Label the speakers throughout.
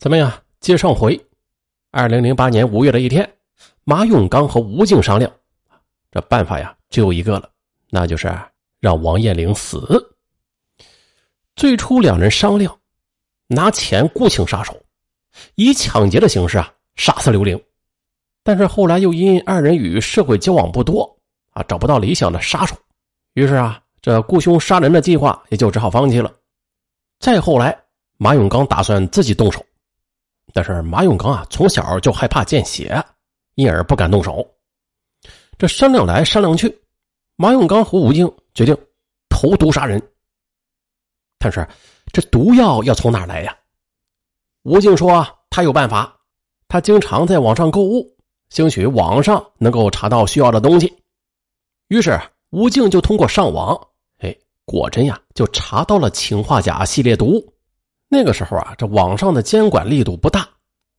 Speaker 1: 怎么样？接上回，二零零八年五月的一天，马永刚和吴静商量，这办法呀只有一个了，那就是让王艳玲死。最初两人商量，拿钱雇请杀手，以抢劫的形式啊杀死刘玲。但是后来又因二人与社会交往不多啊，找不到理想的杀手，于是啊，这雇凶杀人的计划也就只好放弃了。再后来，马永刚打算自己动手。但是马永刚啊，从小就害怕见血，因而不敢动手。这商量来商量去，马永刚和吴静决定投毒杀人。但是这毒药要从哪来呀？吴静说他有办法，他经常在网上购物，兴许网上能够查到需要的东西。于是吴静就通过上网，哎，果真呀，就查到了氰化钾系列毒。那个时候啊，这网上的监管力度不大，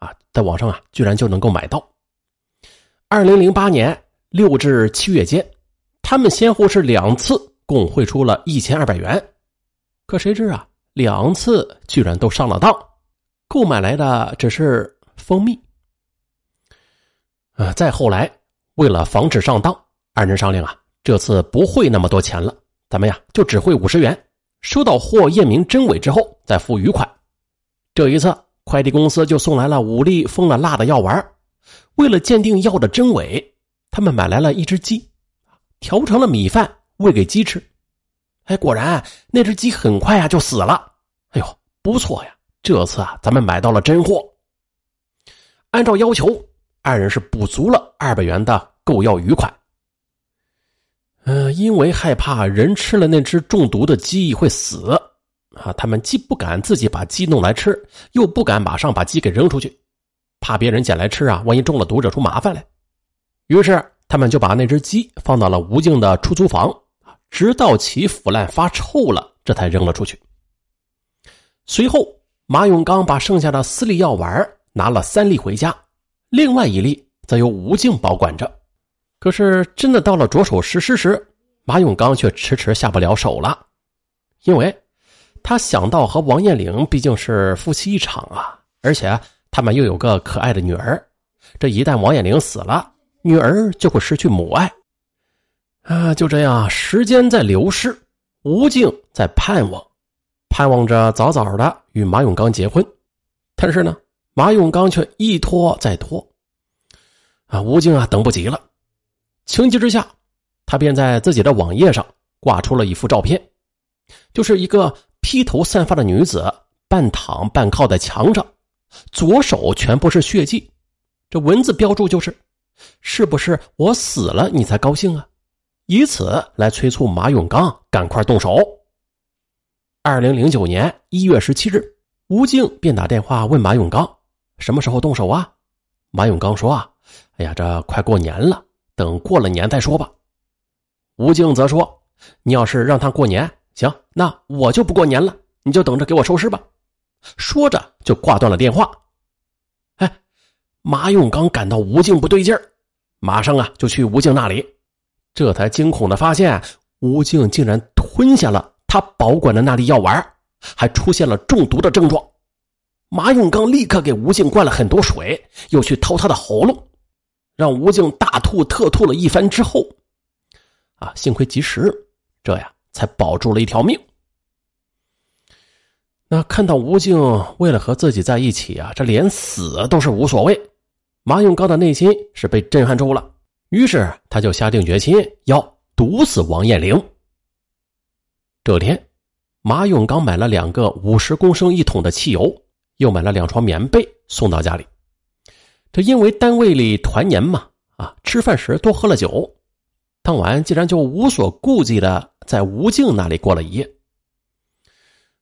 Speaker 1: 啊，在网上啊，居然就能够买到。二零零八年六至七月间，他们先后是两次共汇出了一千二百元，可谁知啊，两次居然都上了当，购买来的只是蜂蜜。啊，再后来，为了防止上当，二人商量啊，这次不汇那么多钱了，咱们呀，就只汇五十元。收到货验明真伪之后再付余款。这一次，快递公司就送来了五粒封了蜡的药丸。为了鉴定药的真伪，他们买来了一只鸡，调成了米饭喂给鸡吃。哎，果然那只鸡很快啊就死了。哎呦，不错呀！这次啊，咱们买到了真货。按照要求，二人是补足了二百元的购药余款。嗯，因为害怕人吃了那只中毒的鸡会死，啊，他们既不敢自己把鸡弄来吃，又不敢马上把鸡给扔出去，怕别人捡来吃啊，万一中了毒惹出麻烦来。于是他们就把那只鸡放到了吴静的出租房，直到其腐烂发臭了，这才扔了出去。随后，马永刚把剩下的四粒药丸拿了三粒回家，另外一粒则由吴静保管着。可是，真的到了着手实施时，马永刚却迟迟下不了手了，因为他想到和王艳玲毕竟是夫妻一场啊，而且他们又有个可爱的女儿，这一旦王艳玲死了，女儿就会失去母爱。啊，就这样，时间在流逝，吴静在盼望，盼望着早早的与马永刚结婚，但是呢，马永刚却一拖再拖。啊，吴静啊，等不及了。情急之下，他便在自己的网页上挂出了一幅照片，就是一个披头散发的女子半躺半靠在墙上，左手全部是血迹。这文字标注就是：“是不是我死了你才高兴啊？”以此来催促马永刚赶快动手。二零零九年一月十七日，吴静便打电话问马永刚：“什么时候动手啊？”马永刚说：“啊，哎呀，这快过年了。”等过了年再说吧。吴静则说：“你要是让他过年，行，那我就不过年了，你就等着给我收尸吧。”说着就挂断了电话。哎，马永刚感到吴静不对劲儿，马上啊就去吴静那里，这才惊恐的发现吴静竟然吞下了他保管的那粒药丸，还出现了中毒的症状。马永刚立刻给吴静灌了很多水，又去掏他的喉咙。让吴静大吐特吐了一番之后，啊，幸亏及时，这样才保住了一条命。那看到吴静为了和自己在一起啊，这连死都是无所谓，马永刚的内心是被震撼住了，于是他就下定决心要毒死王艳玲。这天，马永刚买了两个五十公升一桶的汽油，又买了两床棉被送到家里。这因为单位里团年嘛，啊，吃饭时多喝了酒，当晚竟然就无所顾忌的在吴静那里过了一夜。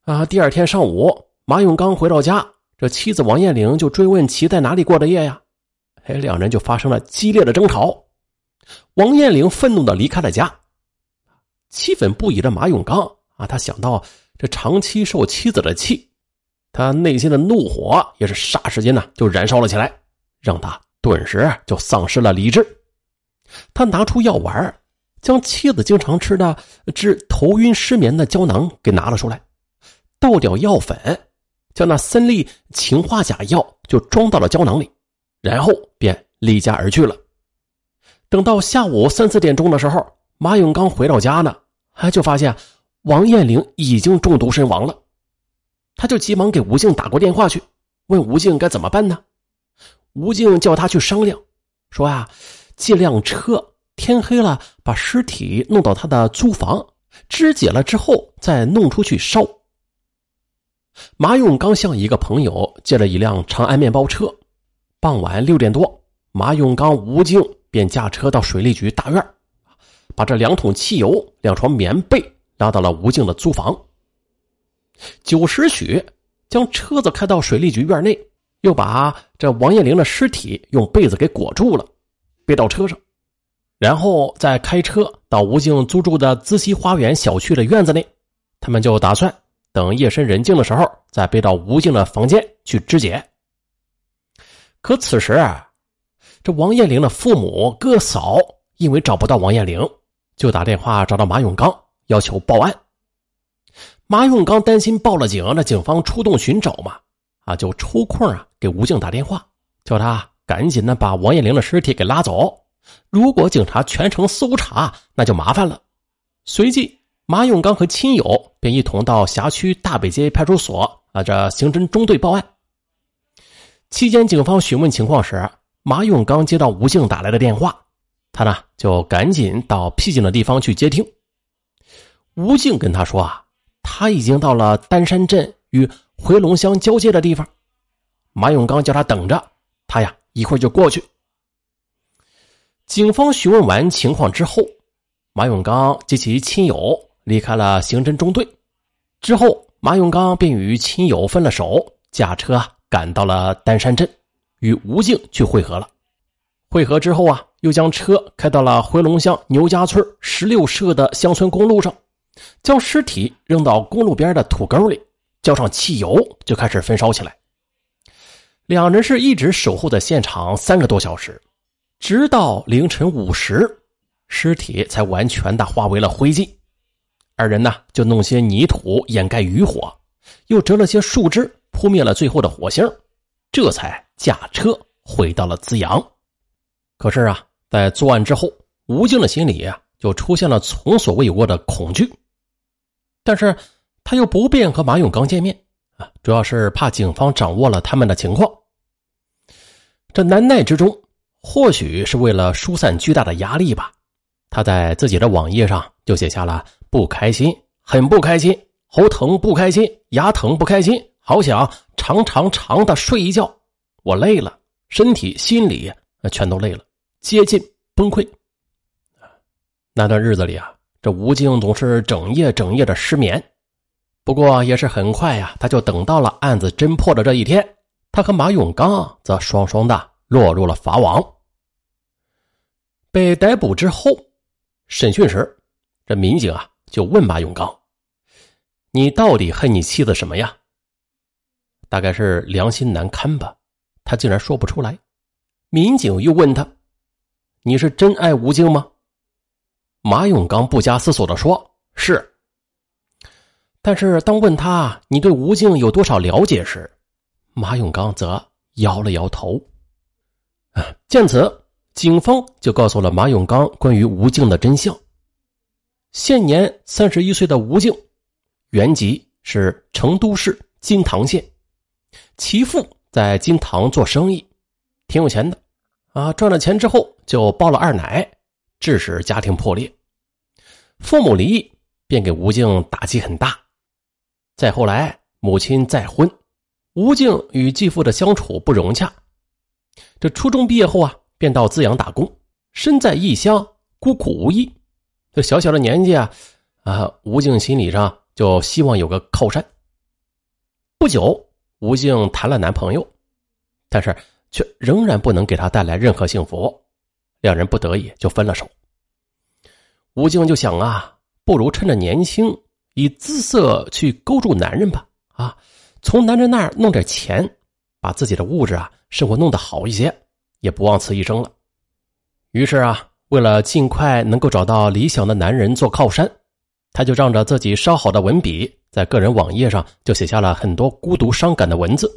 Speaker 1: 啊，第二天上午，马永刚回到家，这妻子王艳玲就追问其在哪里过的夜呀？哎，两人就发生了激烈的争吵。王艳玲愤怒的离开了家，气愤不已的马永刚啊，他想到这长期受妻子的气，他内心的怒火也是霎时间呢就燃烧了起来。让他顿时就丧失了理智。他拿出药丸，将妻子经常吃的治头晕失眠的胶囊给拿了出来，倒掉药粉，将那三粒氰化钾药就装到了胶囊里，然后便离家而去了。等到下午三四点钟的时候，马永刚回到家呢，还就发现王艳玲已经中毒身亡了。他就急忙给吴静打过电话去，问吴静该怎么办呢？吴静叫他去商量，说啊，借辆车，天黑了把尸体弄到他的租房，肢解了之后再弄出去烧。马永刚向一个朋友借了一辆长安面包车，傍晚六点多，马永刚、吴静便驾车到水利局大院，把这两桶汽油、两床棉被拉到了吴静的租房。九时许，将车子开到水利局院内，又把这王艳玲的尸体用被子给裹住了，背到车上，然后再开车到吴静租住的资溪花园小区的院子内。他们就打算等夜深人静的时候，再背到吴静的房间去肢解。可此时啊，这王艳玲的父母哥嫂因为找不到王艳玲，就打电话找到马永刚，要求报案。马永刚担心报了警，那警方出动寻找嘛，啊，就抽空啊给吴静打电话，叫他赶紧的把王艳玲的尸体给拉走。如果警察全程搜查，那就麻烦了。随即，马永刚和亲友便一同到辖区大北街派出所啊这刑侦中队报案。期间，警方询问情况时，马永刚接到吴静打来的电话，他呢就赶紧到僻静的地方去接听。吴静跟他说啊。他已经到了丹山镇与回龙乡交界的地方，马永刚叫他等着，他呀一会儿就过去。警方询问完情况之后，马永刚及其亲友离开了刑侦中队。之后，马永刚便与亲友分了手，驾车赶到了丹山镇，与吴静去会合了。会合之后啊，又将车开到了回龙乡牛家村十六社的乡村公路上。将尸体扔到公路边的土沟里，浇上汽油，就开始焚烧起来。两人是一直守候在现场三个多小时，直到凌晨五时，尸体才完全的化为了灰烬。二人呢，就弄些泥土掩盖余火，又折了些树枝扑灭了最后的火星，这才驾车回到了资阳。可是啊，在作案之后，吴静的心里啊，就出现了从所未有过的恐惧。但是，他又不便和马永刚见面啊，主要是怕警方掌握了他们的情况。这难耐之中，或许是为了疏散巨大的压力吧，他在自己的网页上就写下了“不开心，很不开心，喉疼不开心，牙疼不开心，好想长长长的睡一觉，我累了，身体心理全都累了，接近崩溃。”那段日子里啊。这吴静总是整夜整夜的失眠，不过也是很快呀，他就等到了案子侦破的这一天。他和马永刚则双双的落入了法网。被逮捕之后，审讯时，这民警啊就问马永刚：“你到底恨你妻子什么呀？”大概是良心难堪吧，他竟然说不出来。民警又问他：“你是真爱吴静吗？”马永刚不加思索的说：“是。”但是当问他你对吴静有多少了解时，马永刚则摇了摇头。啊见此，警方就告诉了马永刚关于吴静的真相。现年三十一岁的吴静，原籍是成都市金堂县，其父在金堂做生意，挺有钱的，啊，赚了钱之后就包了二奶。致使家庭破裂，父母离异，便给吴静打击很大。再后来，母亲再婚，吴静与继父的相处不融洽。这初中毕业后啊，便到资阳打工，身在异乡，孤苦无依。这小小的年纪啊，啊，吴静心理上就希望有个靠山。不久，吴静谈了男朋友，但是却仍然不能给她带来任何幸福。两人不得已就分了手。吴静就想啊，不如趁着年轻，以姿色去勾住男人吧，啊，从男人那儿弄点钱，把自己的物质啊生活弄得好一些，也不枉此一生了。于是啊，为了尽快能够找到理想的男人做靠山，他就仗着自己烧好的文笔，在个人网页上就写下了很多孤独伤感的文字，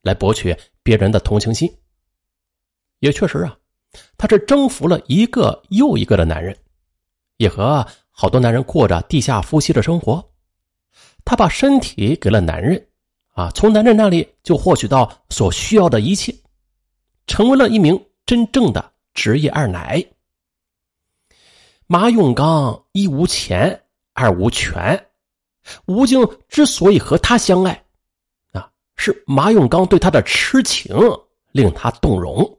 Speaker 1: 来博取别人的同情心。也确实啊，他是征服了一个又一个的男人，也和好多男人过着地下夫妻的生活。他把身体给了男人，啊，从男人那里就获取到所需要的一切，成为了一名真正的职业二奶。马永刚一无钱，二无权，吴静之所以和他相爱，啊，是马永刚对他的痴情令他动容。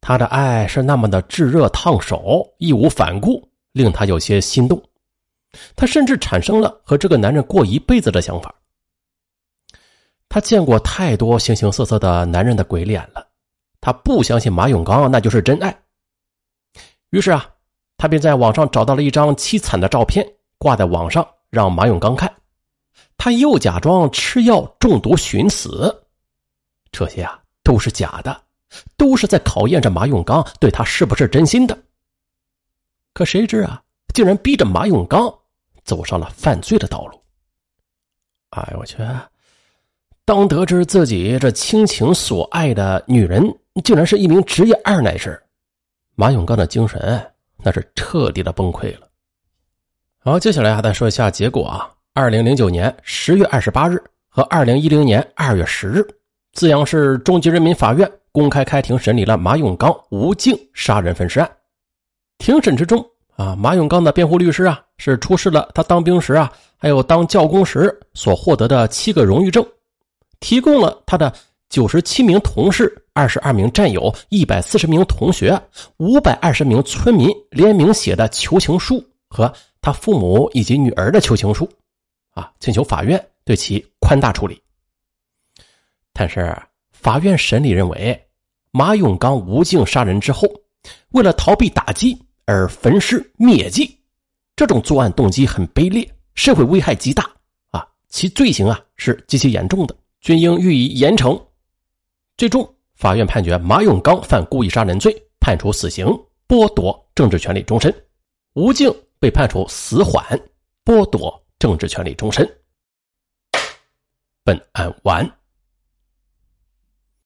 Speaker 1: 他的爱是那么的炙热烫手，义无反顾，令他有些心动。他甚至产生了和这个男人过一辈子的想法。他见过太多形形色色的男人的鬼脸了，他不相信马永刚那就是真爱。于是啊，他便在网上找到了一张凄惨的照片，挂在网上让马永刚看。他又假装吃药中毒寻死，这些啊都是假的。都是在考验着马永刚对他是不是真心的。可谁知啊，竟然逼着马永刚走上了犯罪的道路。哎呦我去！当得知自己这倾情所爱的女人竟然是一名职业二奶时，马永刚的精神那是彻底的崩溃了。好，接下来还再说一下结果啊。二零零九年十月二十八日和二零一零年二月十日，资阳市中级人民法院。公开开庭审理了马永刚、吴静杀人分尸案。庭审之中，啊，马永刚的辩护律师啊，是出示了他当兵时啊，还有当教工时所获得的七个荣誉证，提供了他的九十七名同事、二十二名战友、一百四十名同学、五百二十名村民联名写的求情书和他父母以及女儿的求情书，啊，请求法院对其宽大处理。但是。法院审理认为，马永刚、无尽杀人之后，为了逃避打击而焚尸灭迹，这种作案动机很卑劣，社会危害极大啊！其罪行啊是极其严重的，均应予以严惩。最终，法院判决马永刚犯故意杀人罪，判处死刑，剥夺政治权利终身；吴静被判处死缓，剥夺政治权利终身。本案完。